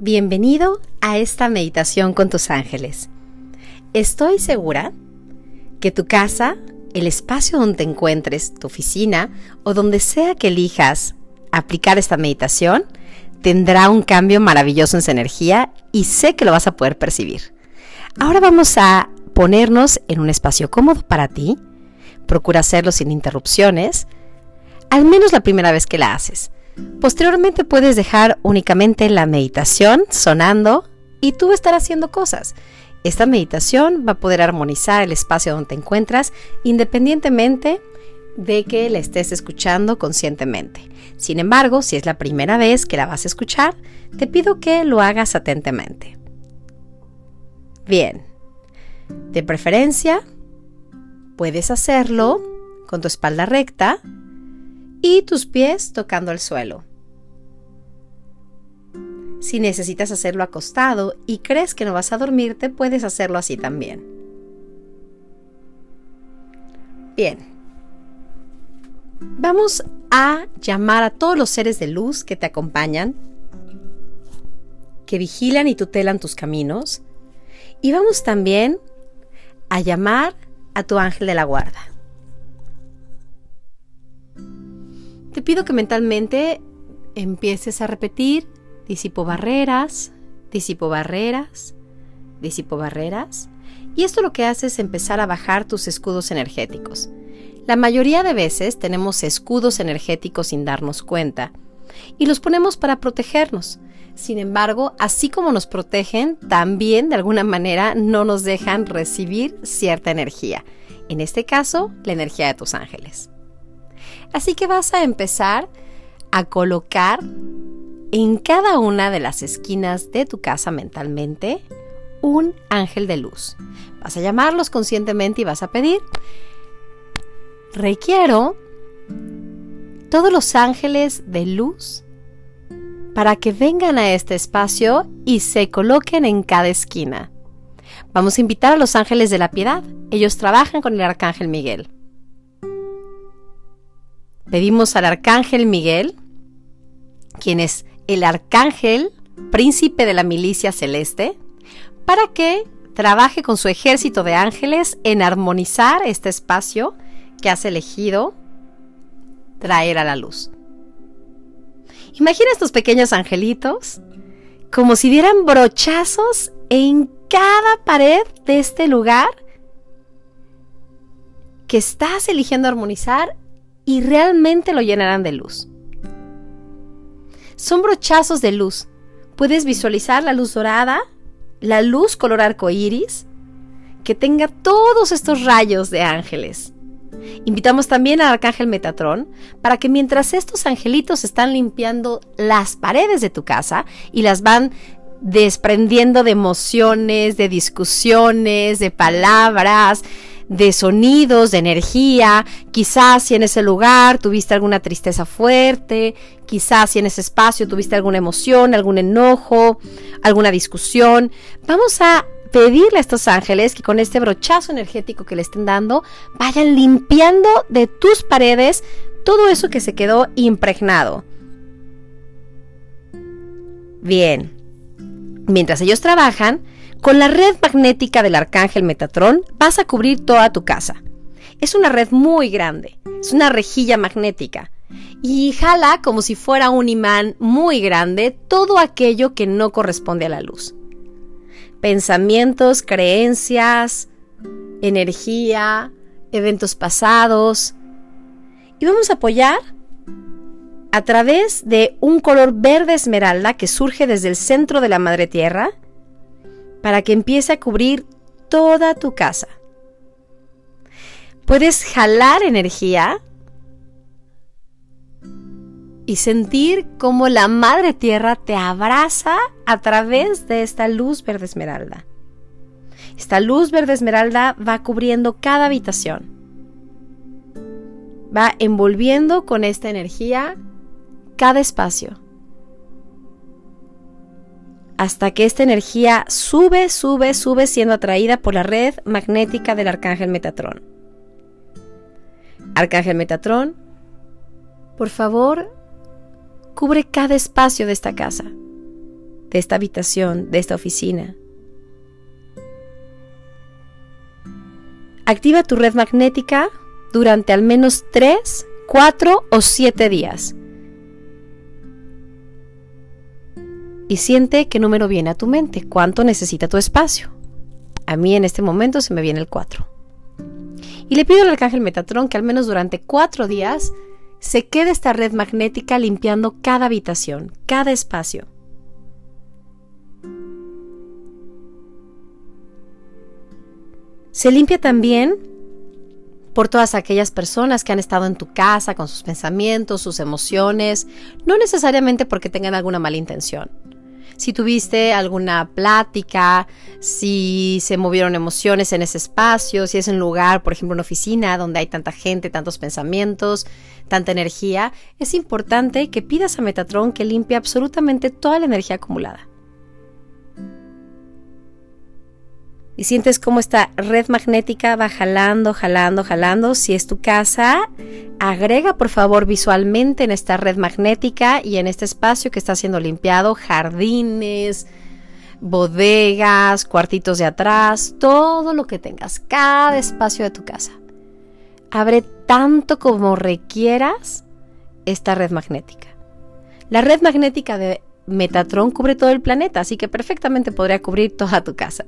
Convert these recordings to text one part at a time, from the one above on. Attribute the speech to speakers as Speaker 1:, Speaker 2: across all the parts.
Speaker 1: Bienvenido a esta meditación con tus ángeles. Estoy segura que tu casa, el espacio donde te encuentres, tu oficina o donde sea que elijas aplicar esta meditación, tendrá un cambio maravilloso en su energía y sé que lo vas a poder percibir. Ahora vamos a ponernos en un espacio cómodo para ti. Procura hacerlo sin interrupciones, al menos la primera vez que la haces. Posteriormente puedes dejar únicamente la meditación sonando y tú estar haciendo cosas. Esta meditación va a poder armonizar el espacio donde te encuentras independientemente de que la estés escuchando conscientemente. Sin embargo, si es la primera vez que la vas a escuchar, te pido que lo hagas atentamente. Bien, de preferencia, puedes hacerlo con tu espalda recta y tus pies tocando el suelo. Si necesitas hacerlo acostado y crees que no vas a dormirte, puedes hacerlo así también. Bien. Vamos a llamar a todos los seres de luz que te acompañan, que vigilan y tutelan tus caminos. Y vamos también a llamar a tu ángel de la guarda. Te pido que mentalmente empieces a repetir, disipo barreras, disipo barreras, disipo barreras. Y esto lo que hace es empezar a bajar tus escudos energéticos. La mayoría de veces tenemos escudos energéticos sin darnos cuenta y los ponemos para protegernos. Sin embargo, así como nos protegen, también de alguna manera no nos dejan recibir cierta energía. En este caso, la energía de tus ángeles. Así que vas a empezar a colocar en cada una de las esquinas de tu casa mentalmente un ángel de luz. Vas a llamarlos conscientemente y vas a pedir, requiero todos los ángeles de luz para que vengan a este espacio y se coloquen en cada esquina. Vamos a invitar a los ángeles de la piedad. Ellos trabajan con el arcángel Miguel. Pedimos al arcángel Miguel, quien es el arcángel príncipe de la milicia celeste, para que trabaje con su ejército de ángeles en armonizar este espacio que has elegido traer a la luz. Imagina estos pequeños angelitos como si dieran brochazos en cada pared de este lugar que estás eligiendo armonizar y realmente lo llenarán de luz. Son brochazos de luz. Puedes visualizar la luz dorada, la luz color arco iris, que tenga todos estos rayos de ángeles. Invitamos también al arcángel Metatrón para que mientras estos angelitos están limpiando las paredes de tu casa y las van desprendiendo de emociones, de discusiones, de palabras, de sonidos, de energía, quizás si en ese lugar tuviste alguna tristeza fuerte, quizás si en ese espacio tuviste alguna emoción, algún enojo, alguna discusión. Vamos a pedirle a estos ángeles que con este brochazo energético que le estén dando, vayan limpiando de tus paredes todo eso que se quedó impregnado. Bien, mientras ellos trabajan, con la red magnética del arcángel Metatrón vas a cubrir toda tu casa. Es una red muy grande, es una rejilla magnética y jala como si fuera un imán muy grande todo aquello que no corresponde a la luz. Pensamientos, creencias, energía, eventos pasados. Y vamos a apoyar a través de un color verde esmeralda que surge desde el centro de la madre tierra para que empiece a cubrir toda tu casa. Puedes jalar energía y sentir cómo la madre tierra te abraza a través de esta luz verde esmeralda. Esta luz verde esmeralda va cubriendo cada habitación. Va envolviendo con esta energía cada espacio hasta que esta energía sube, sube, sube siendo atraída por la red magnética del Arcángel Metatrón. Arcángel Metatrón, por favor, cubre cada espacio de esta casa. de esta habitación, de esta oficina. Activa tu red magnética durante al menos 3, 4 o 7 días. Y siente qué número viene a tu mente, cuánto necesita tu espacio. A mí en este momento se me viene el 4. Y le pido al arcángel Metatron que al menos durante 4 días se quede esta red magnética limpiando cada habitación, cada espacio. Se limpia también por todas aquellas personas que han estado en tu casa con sus pensamientos, sus emociones, no necesariamente porque tengan alguna mala intención si tuviste alguna plática, si se movieron emociones en ese espacio, si es un lugar, por ejemplo, una oficina donde hay tanta gente, tantos pensamientos, tanta energía, es importante que pidas a Metatron que limpie absolutamente toda la energía acumulada. Y sientes cómo esta red magnética va jalando, jalando, jalando. Si es tu casa, agrega por favor visualmente en esta red magnética y en este espacio que está siendo limpiado jardines, bodegas, cuartitos de atrás, todo lo que tengas, cada espacio de tu casa. Abre tanto como requieras esta red magnética. La red magnética de Metatron cubre todo el planeta, así que perfectamente podría cubrir toda tu casa.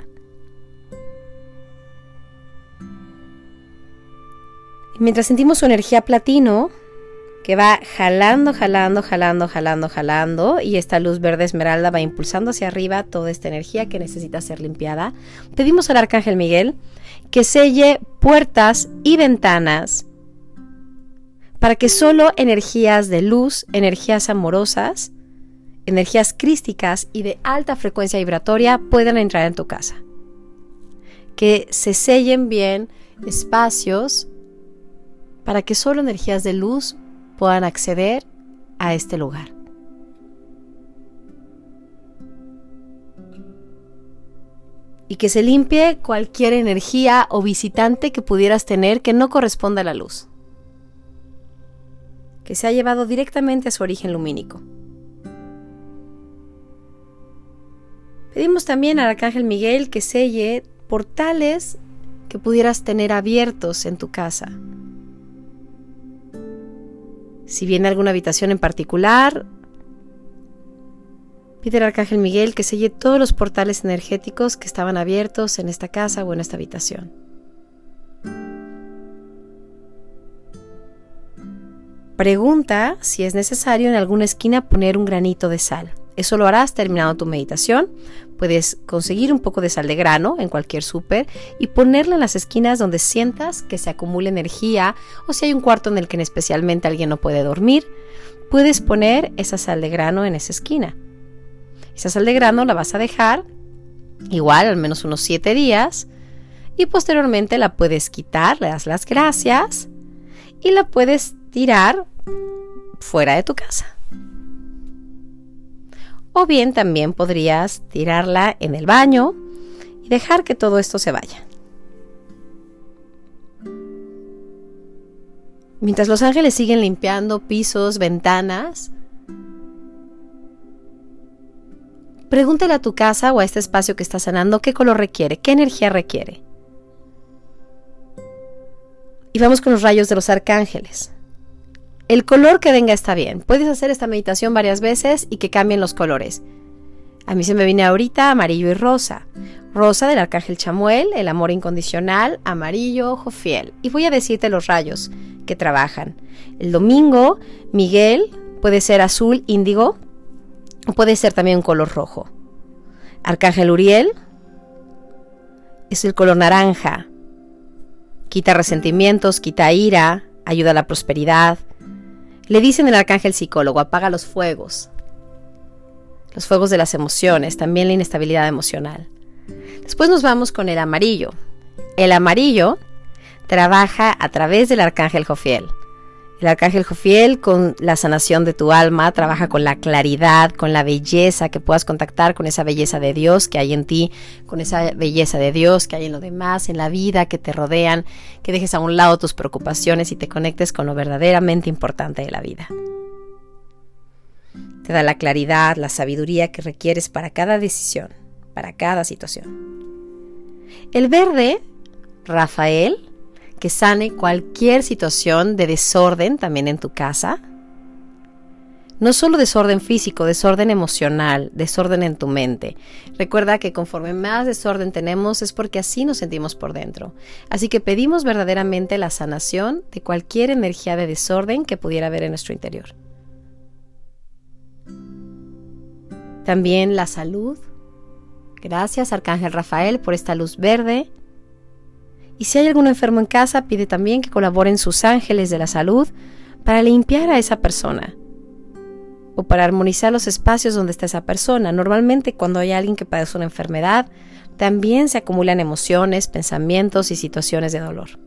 Speaker 1: Mientras sentimos su energía platino, que va jalando, jalando, jalando, jalando, jalando, y esta luz verde esmeralda va impulsando hacia arriba toda esta energía que necesita ser limpiada, pedimos al Arcángel Miguel que selle puertas y ventanas para que solo energías de luz, energías amorosas, energías crísticas y de alta frecuencia vibratoria puedan entrar en tu casa. Que se sellen bien espacios para que solo energías de luz puedan acceder a este lugar. Y que se limpie cualquier energía o visitante que pudieras tener que no corresponda a la luz. Que se ha llevado directamente a su origen lumínico. Pedimos también al Arcángel Miguel que selle portales que pudieras tener abiertos en tu casa si viene alguna habitación en particular, pide al Arcángel Miguel que selle todos los portales energéticos que estaban abiertos en esta casa o en esta habitación. Pregunta si es necesario en alguna esquina poner un granito de sal. Eso lo harás terminando tu meditación. Puedes conseguir un poco de sal de grano en cualquier súper y ponerla en las esquinas donde sientas que se acumula energía o si hay un cuarto en el que especialmente alguien no puede dormir, puedes poner esa sal de grano en esa esquina. Esa sal de grano la vas a dejar igual al menos unos 7 días y posteriormente la puedes quitar, le das las gracias y la puedes tirar fuera de tu casa. O bien también podrías tirarla en el baño y dejar que todo esto se vaya. Mientras los ángeles siguen limpiando pisos, ventanas, pregúntale a tu casa o a este espacio que está sanando qué color requiere, qué energía requiere. Y vamos con los rayos de los arcángeles. El color que venga está bien. Puedes hacer esta meditación varias veces y que cambien los colores. A mí se me viene ahorita amarillo y rosa. Rosa del arcángel Chamuel, el amor incondicional, amarillo, ojo fiel. Y voy a decirte los rayos que trabajan. El domingo, Miguel puede ser azul índigo o puede ser también un color rojo. Arcángel Uriel es el color naranja. Quita resentimientos, quita ira, ayuda a la prosperidad, le dicen el arcángel psicólogo, apaga los fuegos, los fuegos de las emociones, también la inestabilidad emocional. Después nos vamos con el amarillo. El amarillo trabaja a través del arcángel Jofiel. El arcángel Jofiel con la sanación de tu alma trabaja con la claridad, con la belleza, que puedas contactar con esa belleza de Dios que hay en ti, con esa belleza de Dios que hay en lo demás, en la vida que te rodean, que dejes a un lado tus preocupaciones y te conectes con lo verdaderamente importante de la vida. Te da la claridad, la sabiduría que requieres para cada decisión, para cada situación. El verde, Rafael, que sane cualquier situación de desorden también en tu casa. No solo desorden físico, desorden emocional, desorden en tu mente. Recuerda que conforme más desorden tenemos es porque así nos sentimos por dentro. Así que pedimos verdaderamente la sanación de cualquier energía de desorden que pudiera haber en nuestro interior. También la salud. Gracias, Arcángel Rafael, por esta luz verde y si hay algún enfermo en casa, pide también que colaboren sus ángeles de la salud para limpiar a esa persona o para armonizar los espacios donde está esa persona. Normalmente cuando hay alguien que padece una enfermedad, también se acumulan emociones, pensamientos y situaciones de dolor.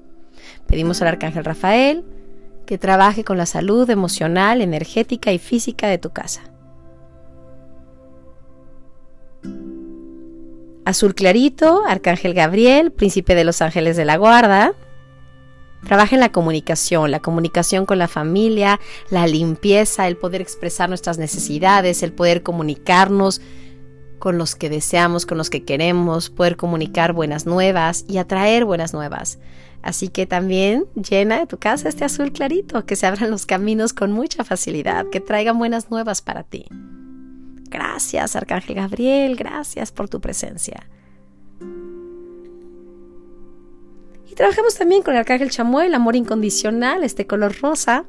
Speaker 1: Pedimos al Arcángel Rafael que trabaje con la salud emocional, energética y física de tu casa. Azul clarito, Arcángel Gabriel, príncipe de los ángeles de la guarda. Trabaja en la comunicación, la comunicación con la familia, la limpieza, el poder expresar nuestras necesidades, el poder comunicarnos con los que deseamos, con los que queremos, poder comunicar buenas nuevas y atraer buenas nuevas. Así que también llena de tu casa este azul clarito, que se abran los caminos con mucha facilidad, que traigan buenas nuevas para ti. Gracias, Arcángel Gabriel, gracias por tu presencia. Y trabajamos también con el Arcángel Chamuel, amor incondicional, este color rosa,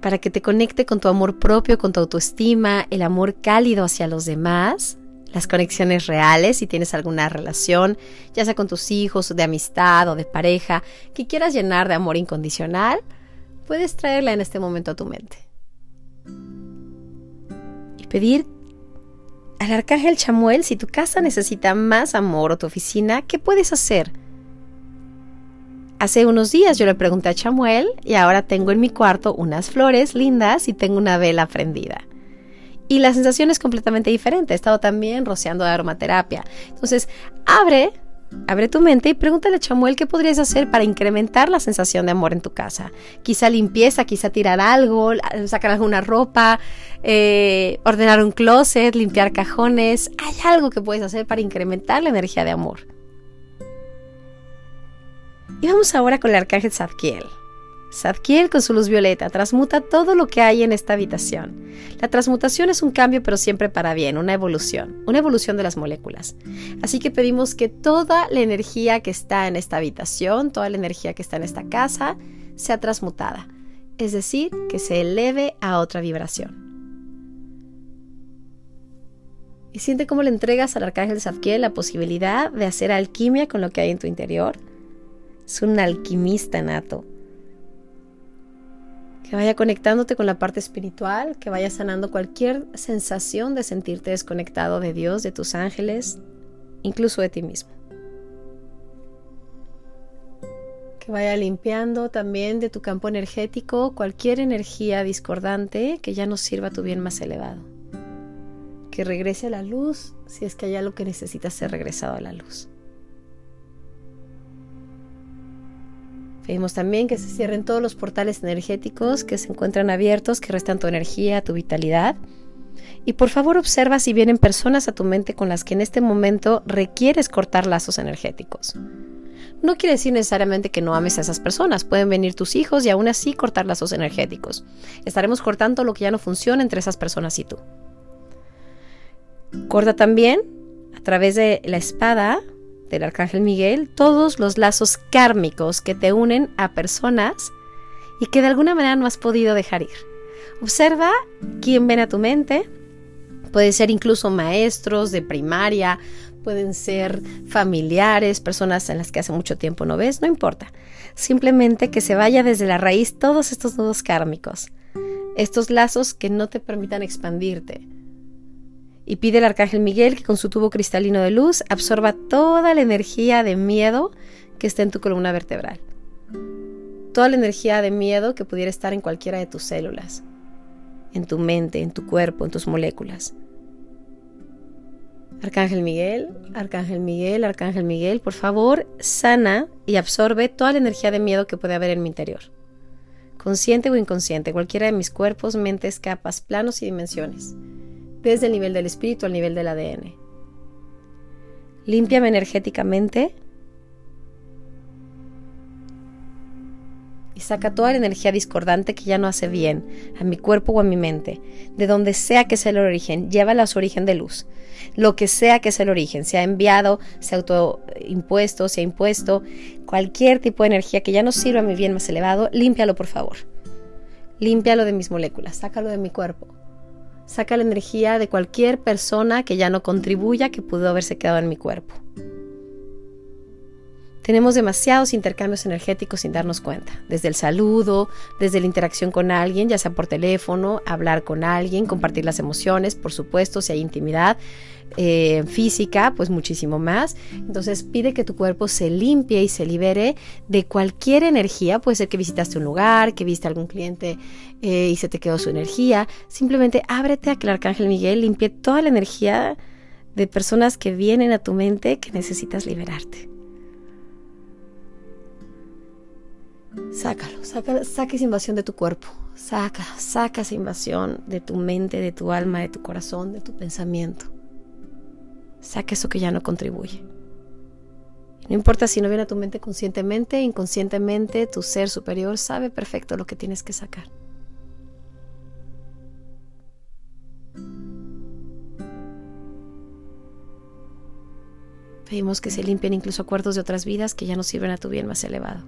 Speaker 1: para que te conecte con tu amor propio, con tu autoestima, el amor cálido hacia los demás, las conexiones reales, si tienes alguna relación, ya sea con tus hijos, de amistad o de pareja, que quieras llenar de amor incondicional, puedes traerla en este momento a tu mente pedir al arcángel Chamuel si tu casa necesita más amor o tu oficina, ¿qué puedes hacer? Hace unos días yo le pregunté a Chamuel y ahora tengo en mi cuarto unas flores lindas y tengo una vela prendida. Y la sensación es completamente diferente. He estado también rociando aromaterapia. Entonces, abre Abre tu mente y pregúntale a Chamuel qué podrías hacer para incrementar la sensación de amor en tu casa. Quizá limpieza, quizá tirar algo, sacar alguna ropa, eh, ordenar un closet, limpiar cajones. Hay algo que puedes hacer para incrementar la energía de amor. Y vamos ahora con el arcángel Zadkiel. Zadkiel con su luz violeta transmuta todo lo que hay en esta habitación. La transmutación es un cambio pero siempre para bien, una evolución, una evolución de las moléculas. Así que pedimos que toda la energía que está en esta habitación, toda la energía que está en esta casa, sea transmutada. Es decir, que se eleve a otra vibración. Y siente cómo le entregas al arcángel Zadkiel la posibilidad de hacer alquimia con lo que hay en tu interior. Es un alquimista nato que vaya conectándote con la parte espiritual, que vaya sanando cualquier sensación de sentirte desconectado de Dios, de tus ángeles, incluso de ti mismo. Que vaya limpiando también de tu campo energético cualquier energía discordante que ya no sirva a tu bien más elevado. Que regrese a la luz si es que hay algo que necesita ser regresado a la luz. Pedimos también que se cierren todos los portales energéticos que se encuentran abiertos, que restan tu energía, tu vitalidad. Y por favor observa si vienen personas a tu mente con las que en este momento requieres cortar lazos energéticos. No quiere decir necesariamente que no ames a esas personas, pueden venir tus hijos y aún así cortar lazos energéticos. Estaremos cortando lo que ya no funciona entre esas personas y tú. Corta también a través de la espada del Arcángel Miguel todos los lazos kármicos que te unen a personas y que de alguna manera no has podido dejar ir. Observa quién ven a tu mente. Pueden ser incluso maestros de primaria, pueden ser familiares, personas en las que hace mucho tiempo no ves, no importa. Simplemente que se vaya desde la raíz todos estos nudos kármicos, estos lazos que no te permitan expandirte, y pide al arcángel Miguel que con su tubo cristalino de luz absorba toda la energía de miedo que está en tu columna vertebral. Toda la energía de miedo que pudiera estar en cualquiera de tus células, en tu mente, en tu cuerpo, en tus moléculas. Arcángel Miguel, Arcángel Miguel, Arcángel Miguel, por favor, sana y absorbe toda la energía de miedo que puede haber en mi interior. consciente o inconsciente, cualquiera de mis cuerpos, mentes, capas, planos y dimensiones, desde el nivel del espíritu al nivel del ADN. Límpiame energéticamente y saca toda la energía discordante que ya no hace bien a mi cuerpo o a mi mente, de donde sea que sea el origen, llévala a su origen de luz. Lo que sea que sea el origen, sea enviado, sea autoimpuesto, sea impuesto, cualquier tipo de energía que ya no sirva a mi bien más elevado, límpialo por favor. Límpialo de mis moléculas, sácalo de mi cuerpo. Saca la energía de cualquier persona que ya no contribuya, que pudo haberse quedado en mi cuerpo. Tenemos demasiados intercambios energéticos sin darnos cuenta, desde el saludo, desde la interacción con alguien, ya sea por teléfono, hablar con alguien, compartir las emociones, por supuesto, si hay intimidad eh, física, pues muchísimo más. Entonces pide que tu cuerpo se limpie y se libere de cualquier energía, puede ser que visitaste un lugar, que viste a algún cliente eh, y se te quedó su energía, simplemente ábrete a que el arcángel Miguel limpie toda la energía de personas que vienen a tu mente que necesitas liberarte. Sácalo, saca, saca esa invasión de tu cuerpo. Saca, saca esa invasión de tu mente, de tu alma, de tu corazón, de tu pensamiento. Saca eso que ya no contribuye. No importa si no viene a tu mente conscientemente, inconscientemente, tu ser superior sabe perfecto lo que tienes que sacar. Pedimos que se limpien incluso acuerdos de otras vidas que ya no sirven a tu bien más elevado.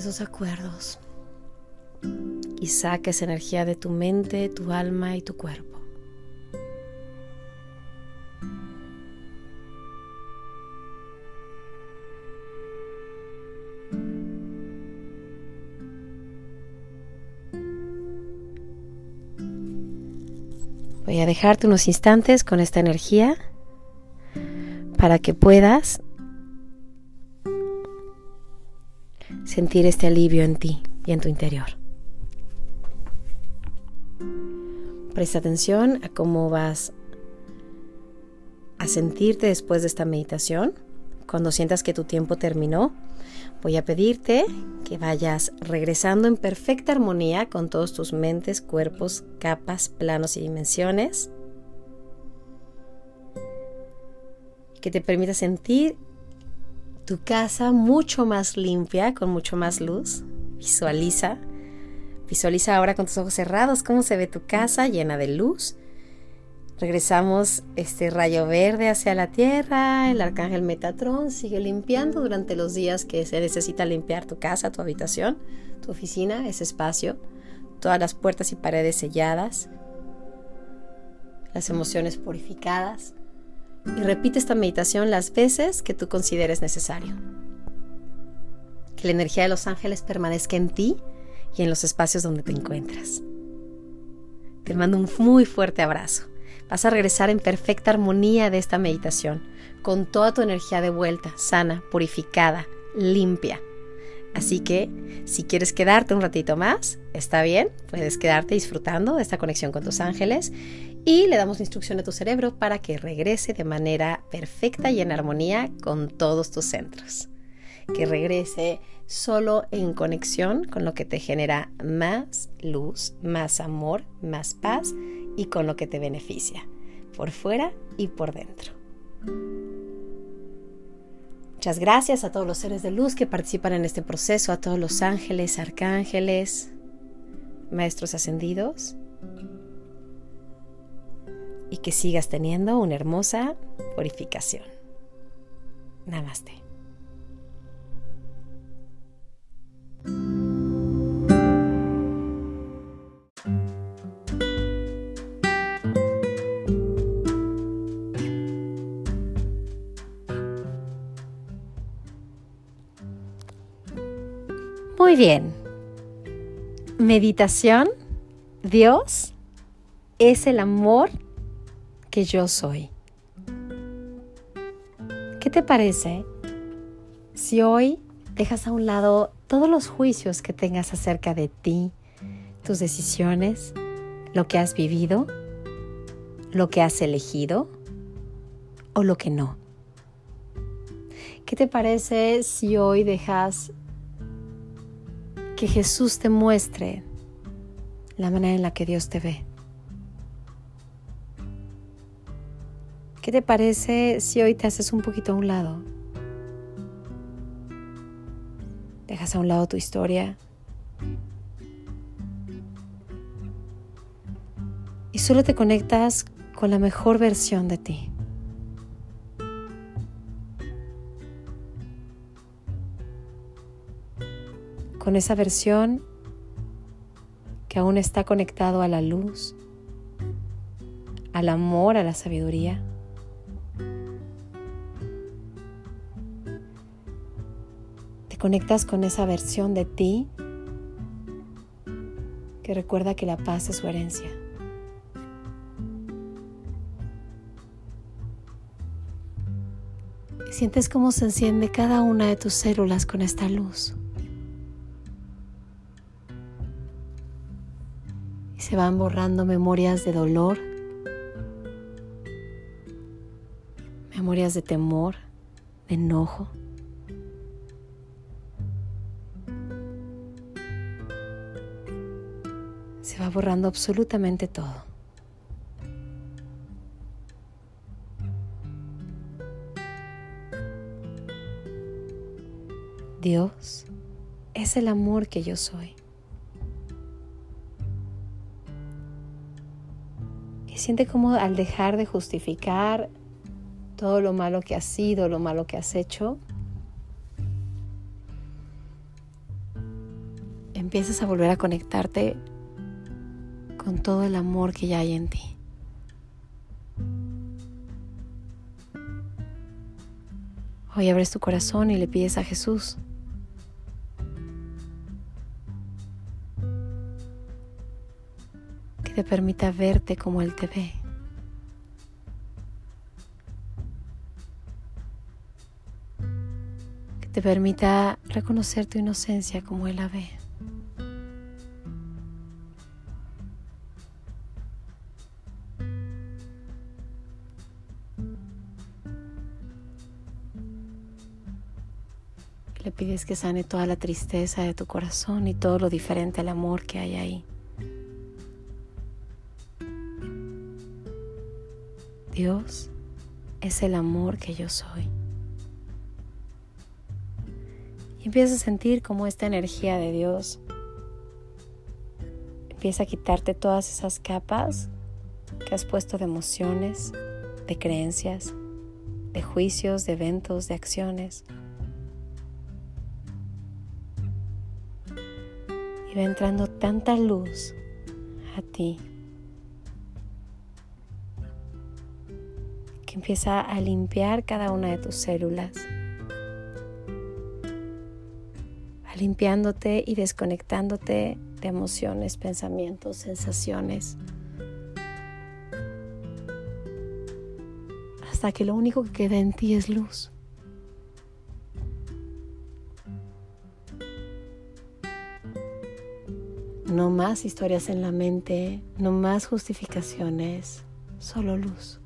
Speaker 1: Esos acuerdos y saca esa energía de tu mente, tu alma y tu cuerpo. Voy a dejarte unos instantes con esta energía para que puedas sentir este alivio en ti y en tu interior. Presta atención a cómo vas a sentirte después de esta meditación. Cuando sientas que tu tiempo terminó, voy a pedirte que vayas regresando en perfecta armonía con todos tus mentes, cuerpos, capas, planos y dimensiones. Que te permita sentir tu casa mucho más limpia, con mucho más luz. Visualiza. Visualiza ahora con tus ojos cerrados cómo se ve tu casa llena de luz. Regresamos este rayo verde hacia la tierra, el arcángel Metatrón sigue limpiando durante los días que se necesita limpiar tu casa, tu habitación, tu oficina, ese espacio, todas las puertas y paredes selladas, las emociones purificadas y repite esta meditación las veces que tú consideres necesario. Que la energía de los ángeles permanezca en ti y en los espacios donde te encuentras. Te mando un muy fuerte abrazo. Vas a regresar en perfecta armonía de esta meditación, con toda tu energía de vuelta, sana, purificada, limpia. Así que si quieres quedarte un ratito más, está bien, puedes quedarte disfrutando de esta conexión con tus ángeles y le damos instrucción a tu cerebro para que regrese de manera perfecta y en armonía con todos tus centros. Que regrese solo en conexión con lo que te genera más luz, más amor, más paz y con lo que te beneficia, por fuera y por dentro. Muchas gracias a todos los seres de luz que participan en este proceso, a todos los ángeles, arcángeles, maestros ascendidos y que sigas teniendo una hermosa purificación. Namaste. Muy bien. Meditación. Dios es el amor que yo soy. ¿Qué te parece si hoy dejas a un lado todos los juicios que tengas acerca de ti, tus decisiones, lo que has vivido, lo que has elegido o lo que no? ¿Qué te parece si hoy dejas que Jesús te muestre la manera en la que Dios te ve? ¿Qué te parece si hoy te haces un poquito a un lado? Dejas a un lado tu historia y solo te conectas con la mejor versión de ti. Con esa versión que aún está conectado a la luz, al amor, a la sabiduría. Conectas con esa versión de ti que recuerda que la paz es su herencia. sientes cómo se enciende cada una de tus células con esta luz. Y se van borrando memorias de dolor, memorias de temor, de enojo. Borrando absolutamente todo. Dios es el amor que yo soy. Y siente como al dejar de justificar todo lo malo que has sido, lo malo que has hecho, empiezas a volver a conectarte con todo el amor que ya hay en ti. Hoy abres tu corazón y le pides a Jesús que te permita verte como Él te ve. Que te permita reconocer tu inocencia como Él la ve. Pides que sane toda la tristeza de tu corazón y todo lo diferente al amor que hay ahí. Dios es el amor que yo soy. Y empiezas a sentir como esta energía de Dios empieza a quitarte todas esas capas que has puesto de emociones, de creencias, de juicios, de eventos, de acciones. Va entrando tanta luz a ti que empieza a limpiar cada una de tus células, va limpiándote y desconectándote de emociones, pensamientos, sensaciones, hasta que lo único que queda en ti es luz. No más historias en la mente, no más justificaciones, solo luz.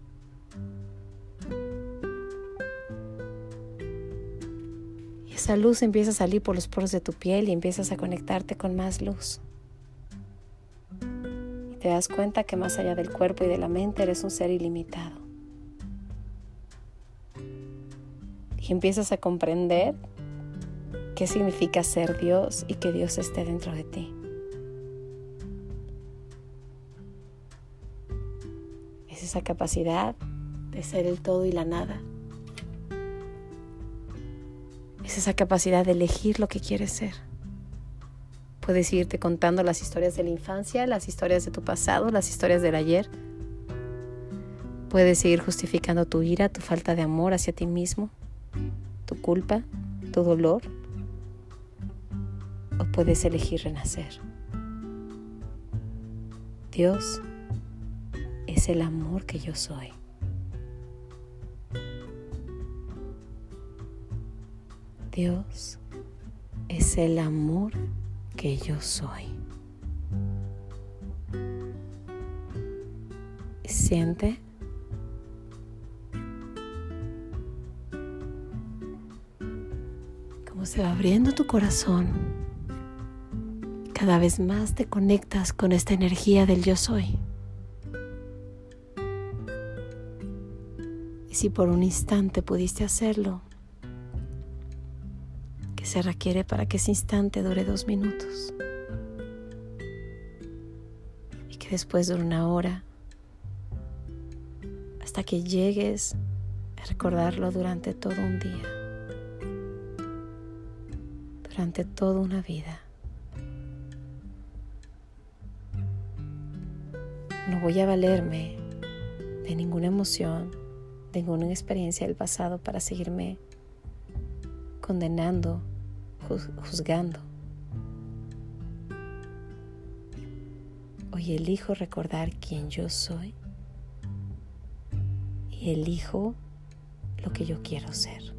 Speaker 1: Y esa luz empieza a salir por los poros de tu piel y empiezas a conectarte con más luz. Y te das cuenta que más allá del cuerpo y de la mente eres un ser ilimitado. Y empiezas a comprender qué significa ser Dios y que Dios esté dentro de ti. Esa capacidad de ser el todo y la nada. Es esa capacidad de elegir lo que quieres ser. Puedes irte contando las historias de la infancia, las historias de tu pasado, las historias del ayer. Puedes seguir justificando tu ira, tu falta de amor hacia ti mismo, tu culpa, tu dolor. O puedes elegir renacer. Dios es el amor que yo soy. Dios es el amor que yo soy. Siente cómo se va abriendo tu corazón. Cada vez más te conectas con esta energía del yo soy. Si por un instante pudiste hacerlo, que se requiere para que ese instante dure dos minutos. Y que después dure una hora, hasta que llegues a recordarlo durante todo un día, durante toda una vida. No voy a valerme de ninguna emoción tengo una experiencia del pasado para seguirme condenando, juzgando. Hoy elijo recordar quién yo soy y elijo lo que yo quiero ser.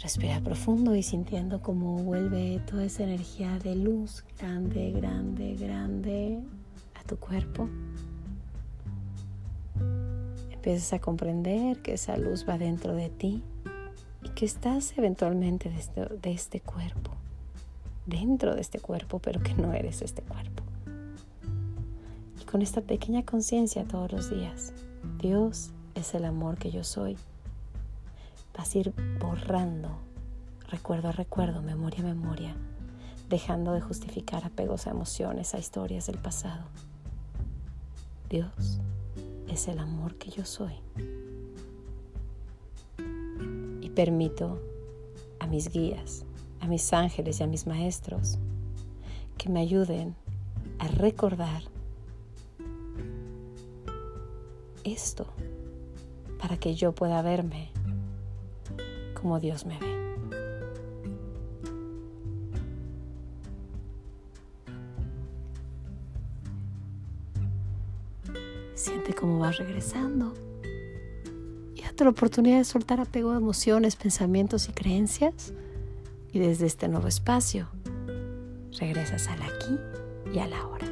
Speaker 1: Respira profundo y sintiendo cómo vuelve toda esa energía de luz grande, grande, grande tu cuerpo. Empiezas a comprender que esa luz va dentro de ti y que estás eventualmente de este, de este cuerpo, dentro de este cuerpo, pero que no eres este cuerpo. Y con esta pequeña conciencia todos los días, Dios es el amor que yo soy. Vas a ir borrando recuerdo a recuerdo, memoria a memoria, dejando de justificar apegos a emociones, a historias del pasado. Dios es el amor que yo soy. Y permito a mis guías, a mis ángeles y a mis maestros que me ayuden a recordar esto para que yo pueda verme como Dios me ve. Cómo vas regresando. Y date la oportunidad de soltar apego a emociones, pensamientos y creencias. Y desde este nuevo espacio, regresas al aquí y a la hora.